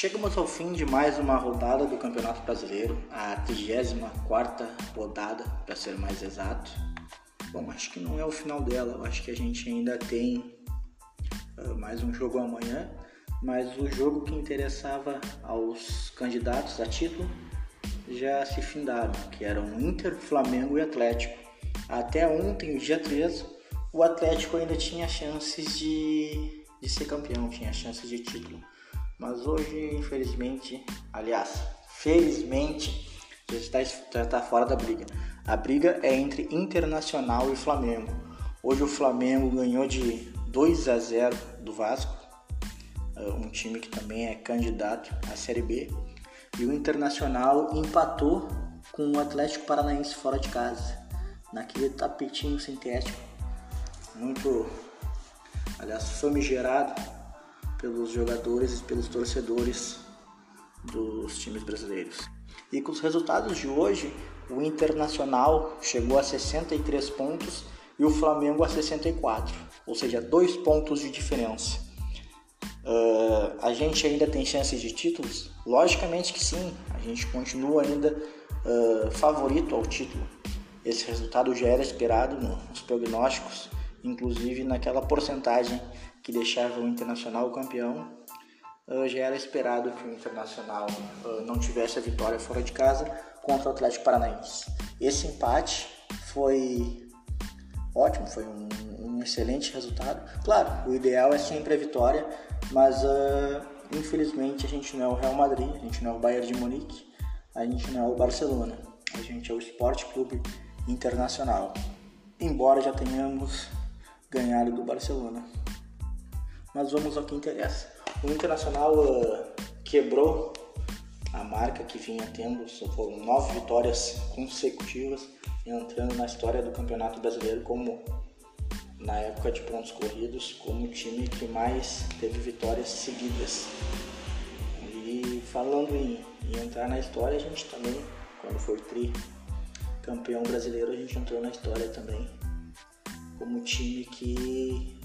Chegamos ao fim de mais uma rodada do Campeonato Brasileiro, a 34 rodada, para ser mais exato. Bom, acho que não é o final dela, acho que a gente ainda tem uh, mais um jogo amanhã, mas o jogo que interessava aos candidatos a título já se findaram, que eram Inter, Flamengo e Atlético. Até ontem, dia 13, o Atlético ainda tinha chances de, de ser campeão, tinha chances de título. Mas hoje, infelizmente, aliás, felizmente, já está, já está fora da briga. A briga é entre Internacional e Flamengo. Hoje o Flamengo ganhou de 2 a 0 do Vasco, eh, um time que também é candidato à Série B. E o Internacional empatou com o Atlético Paranaense fora de casa, naquele tapetinho sintético, muito, aliás, famigerado pelos jogadores e pelos torcedores dos times brasileiros. E com os resultados de hoje, o Internacional chegou a 63 pontos e o Flamengo a 64, ou seja, dois pontos de diferença. Uh, a gente ainda tem chances de títulos? Logicamente que sim, a gente continua ainda uh, favorito ao título. Esse resultado já era esperado nos prognósticos, inclusive naquela porcentagem que deixava o Internacional campeão, uh, já era esperado que o Internacional uh, não tivesse a vitória fora de casa contra o Atlético Paranaense. Esse empate foi ótimo, foi um, um excelente resultado. Claro, o ideal é sempre a vitória, mas uh, infelizmente a gente não é o Real Madrid, a gente não é o Bayern de Munique, a gente não é o Barcelona, a gente é o Esporte Clube Internacional. Embora já tenhamos ganhado do Barcelona mas vamos ao que interessa. O Internacional uh, quebrou a marca que vinha tendo, foram nove vitórias consecutivas, entrando na história do Campeonato Brasileiro como, na época de pontos corridos, como o time que mais teve vitórias seguidas. E falando em, em entrar na história, a gente também, quando foi tri campeão brasileiro, a gente entrou na história também como time que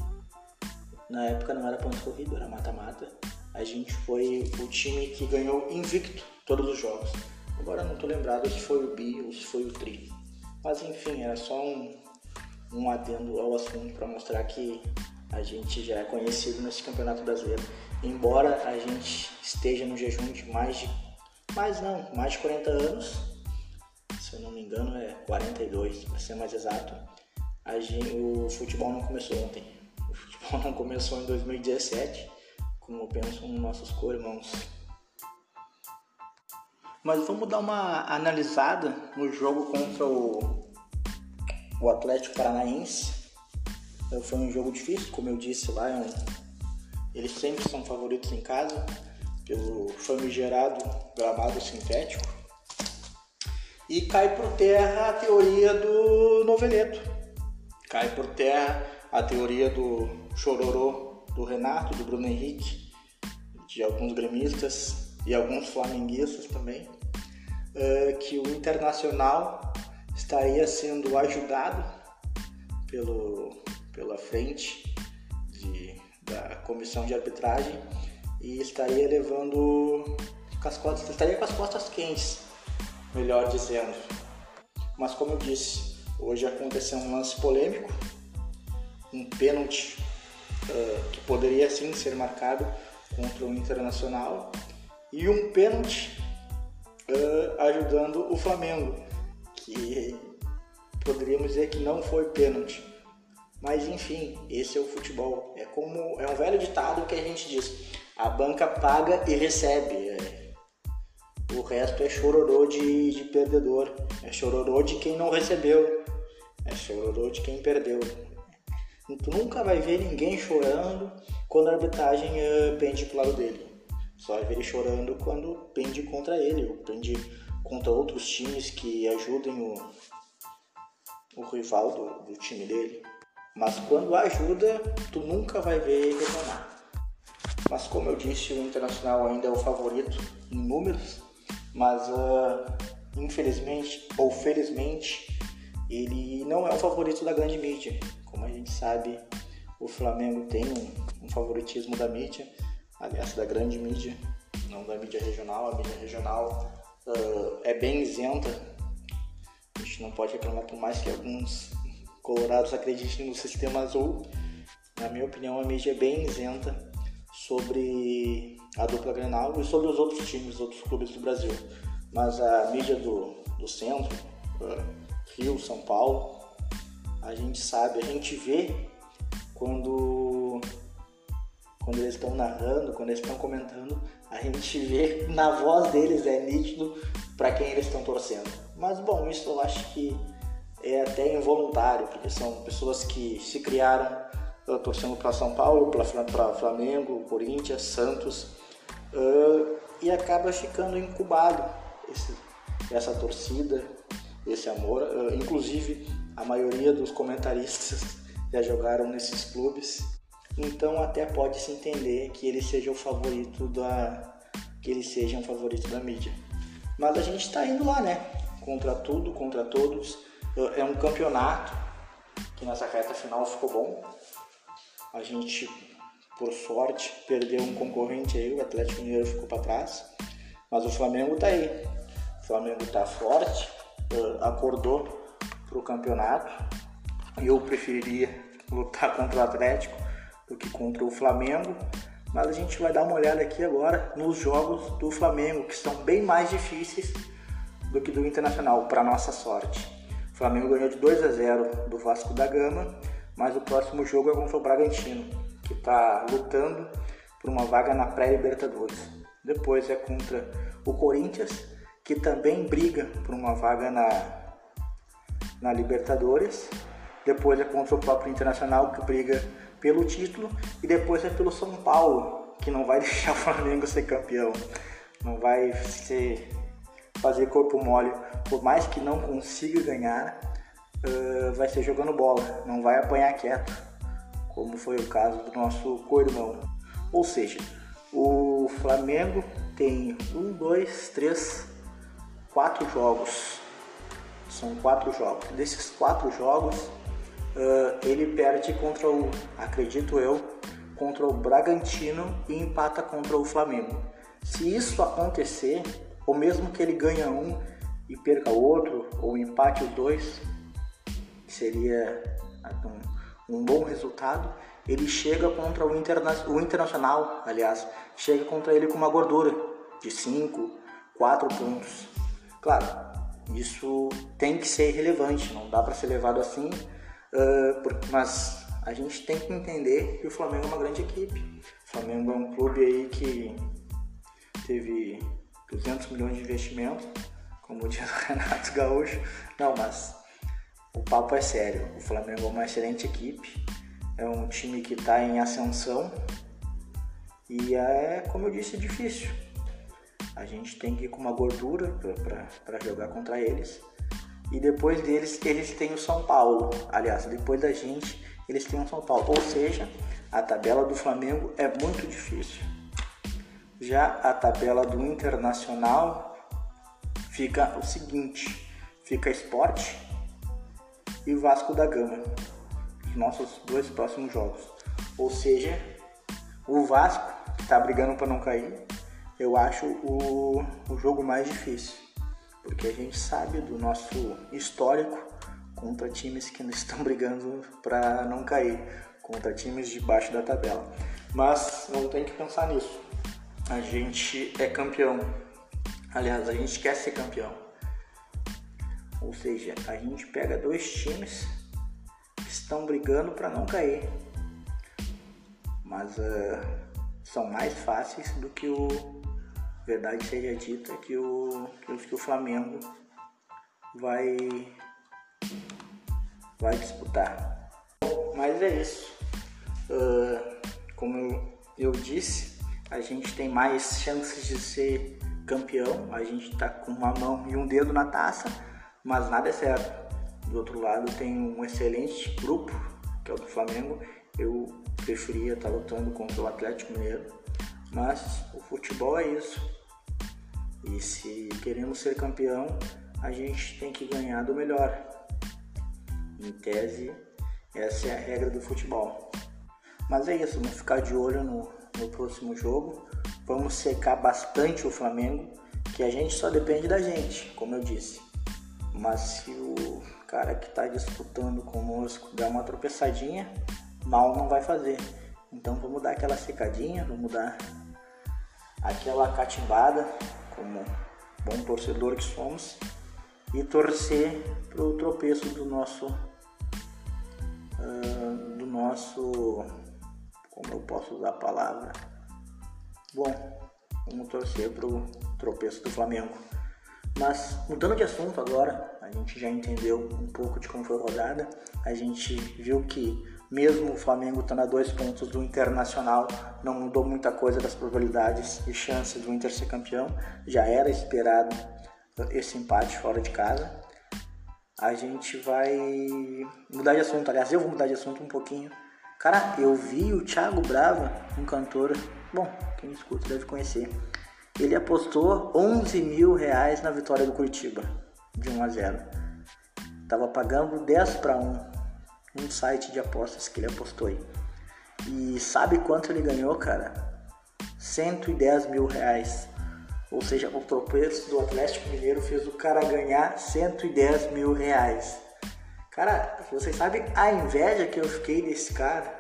na época não era ponto corrido, era mata-mata. A gente foi o time que ganhou invicto todos os jogos. Agora não tô lembrado se foi o Bi ou se foi o Tri. Mas enfim, era só um, um adendo ao assunto para mostrar que a gente já é conhecido nesse campeonato brasileiro. Embora a gente esteja no jejum de mais de. Mais não, mais de 40 anos. Se eu não me engano é 42, para ser mais exato. A gente, o futebol não começou ontem começou em 2017, como pensam nossos co-irmãos. Mas vamos dar uma analisada no jogo contra o, o Atlético Paranaense. Foi um jogo difícil, como eu disse lá, eles sempre são favoritos em casa, pelo famigerado gramado sintético. E cai por terra a teoria do noveleto. Cai por terra a teoria do chororô do Renato, do Bruno Henrique, de alguns gremistas e alguns flamenguistas também, uh, que o Internacional estaria sendo ajudado pelo, pela frente de, da comissão de arbitragem e estaria levando as costas, estaria com as costas quentes, melhor dizendo. Mas como eu disse, hoje aconteceu um lance polêmico, um pênalti uh, que poderia sim ser marcado contra o Internacional e um pênalti uh, ajudando o Flamengo, que poderíamos dizer que não foi pênalti. Mas enfim, esse é o futebol. É como é um velho ditado que a gente diz: a banca paga e recebe. É, o resto é chororô de, de perdedor, é chororô de quem não recebeu, é chororô de quem perdeu. Tu nunca vai ver ninguém chorando quando a arbitragem uh, pende pro lado dele. Só vai ver ele chorando quando pende contra ele, ou pende contra outros times que ajudem o, o rival do, do time dele. Mas quando ajuda, tu nunca vai ver ele reclamar. Mas como eu disse, o Internacional ainda é o favorito em números, mas uh, infelizmente ou felizmente ele não é o favorito da grande mídia. Como a gente sabe, o Flamengo tem um, um favoritismo da mídia, aliás, da grande mídia. não da mídia regional. A mídia regional uh, é bem isenta. A gente não pode reclamar por mais que alguns colorados acreditem no sistema azul. Na minha opinião, a mídia é bem isenta sobre a dupla Grenal e sobre os outros times, os outros clubes do Brasil. Mas a mídia do, do centro, Rio, São Paulo, a gente sabe, a gente vê quando, quando eles estão narrando, quando eles estão comentando, a gente vê na voz deles, é nítido para quem eles estão torcendo. Mas bom, isso eu acho que é até involuntário, porque são pessoas que se criaram torcendo para São Paulo, para Flamengo, Corinthians, Santos, uh, e acaba ficando incubado esse, essa torcida, esse amor. Uh, inclusive, a maioria dos comentaristas já jogaram nesses clubes, então até pode se entender que ele seja o favorito da que ele seja um favorito da mídia. Mas a gente está indo lá, né? Contra tudo, contra todos. É um campeonato que nessa reta final ficou bom. A gente, por sorte, perdeu um concorrente aí, o Atlético Mineiro ficou para trás. Mas o Flamengo tá aí. O Flamengo tá forte, acordou pro campeonato. Eu preferiria lutar contra o Atlético do que contra o Flamengo. Mas a gente vai dar uma olhada aqui agora nos jogos do Flamengo, que são bem mais difíceis do que do Internacional, para nossa sorte. O Flamengo ganhou de 2 a 0 do Vasco da Gama, mas o próximo jogo é contra o Bragantino, que está lutando por uma vaga na pré-Libertadores. Depois é contra o Corinthians, que também briga por uma vaga na, na Libertadores. Depois é contra o próprio Internacional, que briga pelo título. E depois é pelo São Paulo, que não vai deixar o Flamengo ser campeão. Não vai ser fazer corpo mole, por mais que não consiga ganhar, uh, vai ser jogando bola, não vai apanhar quieto, como foi o caso do nosso co-irmão. Ou seja, o Flamengo tem um, dois, três, quatro jogos. São quatro jogos. Desses quatro jogos, uh, ele perde contra o, acredito eu, contra o Bragantino e empata contra o Flamengo. Se isso acontecer, ou mesmo que ele ganha um e perca o outro, ou empate os dois, seria um, um bom resultado. Ele chega contra o, interna o Internacional, aliás, chega contra ele com uma gordura de 5, 4 pontos. Claro, isso tem que ser relevante, não dá para ser levado assim, uh, mas a gente tem que entender que o Flamengo é uma grande equipe. O Flamengo é um clube aí que teve 200 milhões de investimento, como diz o Renato Gaúcho. Não, mas o papo é sério. O Flamengo é uma excelente equipe, é um time que está em ascensão e é, como eu disse, difícil. A gente tem que ir com uma gordura para jogar contra eles. E depois deles, eles têm o São Paulo. Aliás, depois da gente, eles têm o São Paulo. Ou seja, a tabela do Flamengo é muito difícil. Já a tabela do Internacional fica o seguinte: fica Esporte e Vasco da Gama, os nossos dois próximos jogos. Ou seja, o Vasco está brigando para não cair, eu acho o, o jogo mais difícil, porque a gente sabe do nosso histórico contra times que estão brigando para não cair, contra times de baixo da tabela. Mas não tem que pensar nisso a gente é campeão. Aliás, a gente quer ser campeão. Ou seja, a gente pega dois times que estão brigando para não cair, mas uh, são mais fáceis do que o verdade seja dita que o que o Flamengo vai vai disputar. Mas é isso. Uh, como eu, eu disse, a gente tem mais chances de ser campeão. A gente está com uma mão e um dedo na taça, mas nada é certo. Do outro lado tem um excelente grupo, que é o do Flamengo. Eu preferia estar lutando contra o Atlético Mineiro, mas o futebol é isso. E se queremos ser campeão, a gente tem que ganhar do melhor. Em tese, essa é a regra do futebol. Mas é isso, vamos ficar de olho no, no próximo jogo vamos secar bastante o Flamengo, que a gente só depende da gente, como eu disse. Mas se o cara que está disputando conosco der uma tropeçadinha, mal não vai fazer. Então vamos dar aquela secadinha, vamos dar aquela catimbada, como bom torcedor que somos, e torcer para o tropeço do nosso uh, do nosso como eu posso usar a palavra? Bom vamos torcer para o tropeço do Flamengo. Mas mudando de assunto agora a gente já entendeu um pouco de como foi a rodada. A gente viu que mesmo o Flamengo estando a dois pontos do Internacional, não mudou muita coisa das probabilidades e chances do Inter ser campeão. Já era esperado esse empate fora de casa. A gente vai mudar de assunto. Aliás, eu vou mudar de assunto um pouquinho. Cara, eu vi o Thiago Brava, um cantor. Bom, quem escuta deve conhecer. Ele apostou 11 mil reais na vitória do Curitiba, de 1 a 0. Tava pagando 10 para 1 um site de apostas que ele apostou aí. E sabe quanto ele ganhou, cara? 110 mil reais. Ou seja, o tropeço do Atlético Mineiro fez o cara ganhar 110 mil reais. Cara, vocês sabem a inveja que eu fiquei desse cara?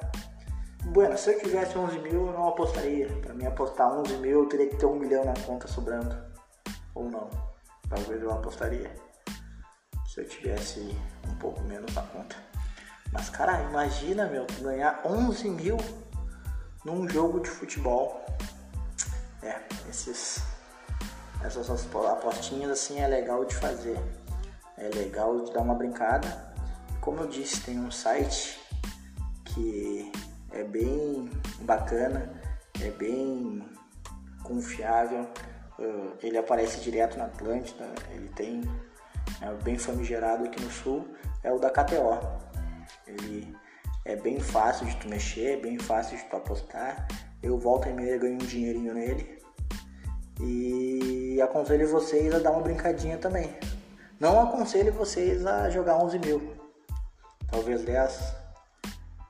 Bueno, se eu tivesse 11 mil, eu não apostaria. Para mim apostar 11 mil, eu teria que ter um milhão na conta sobrando. Ou não. Talvez eu apostaria. Se eu tivesse um pouco menos na conta. Mas, cara, imagina, meu, ganhar 11 mil num jogo de futebol. É, esses, essas apostinhas assim é legal de fazer. É legal de dar uma brincada. Como eu disse, tem um site que é bem bacana, é bem confiável. Ele aparece direto na Atlântida, ele tem é bem famigerado aqui no sul, é o da KTO. Ele é bem fácil de tu mexer, é bem fácil de tu apostar. Eu volto e meia ganho um dinheirinho nele. E aconselho vocês a dar uma brincadinha também. Não aconselho vocês a jogar 11 mil. Talvez 10,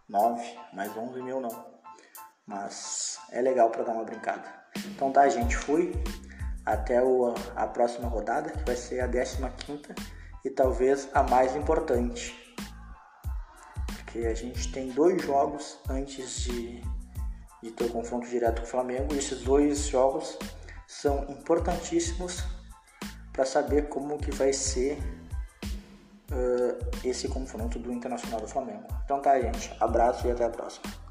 9, mas 11 mil não. Mas é legal para dar uma brincada. Então tá, gente. Fui. Até o, a próxima rodada, que vai ser a 15 e talvez a mais importante porque a gente tem dois jogos antes de, de ter o confronto direto com o Flamengo e esses dois jogos são importantíssimos para saber como que vai ser uh, esse confronto do Internacional do Flamengo. Então tá, gente. Abraço e até a próxima.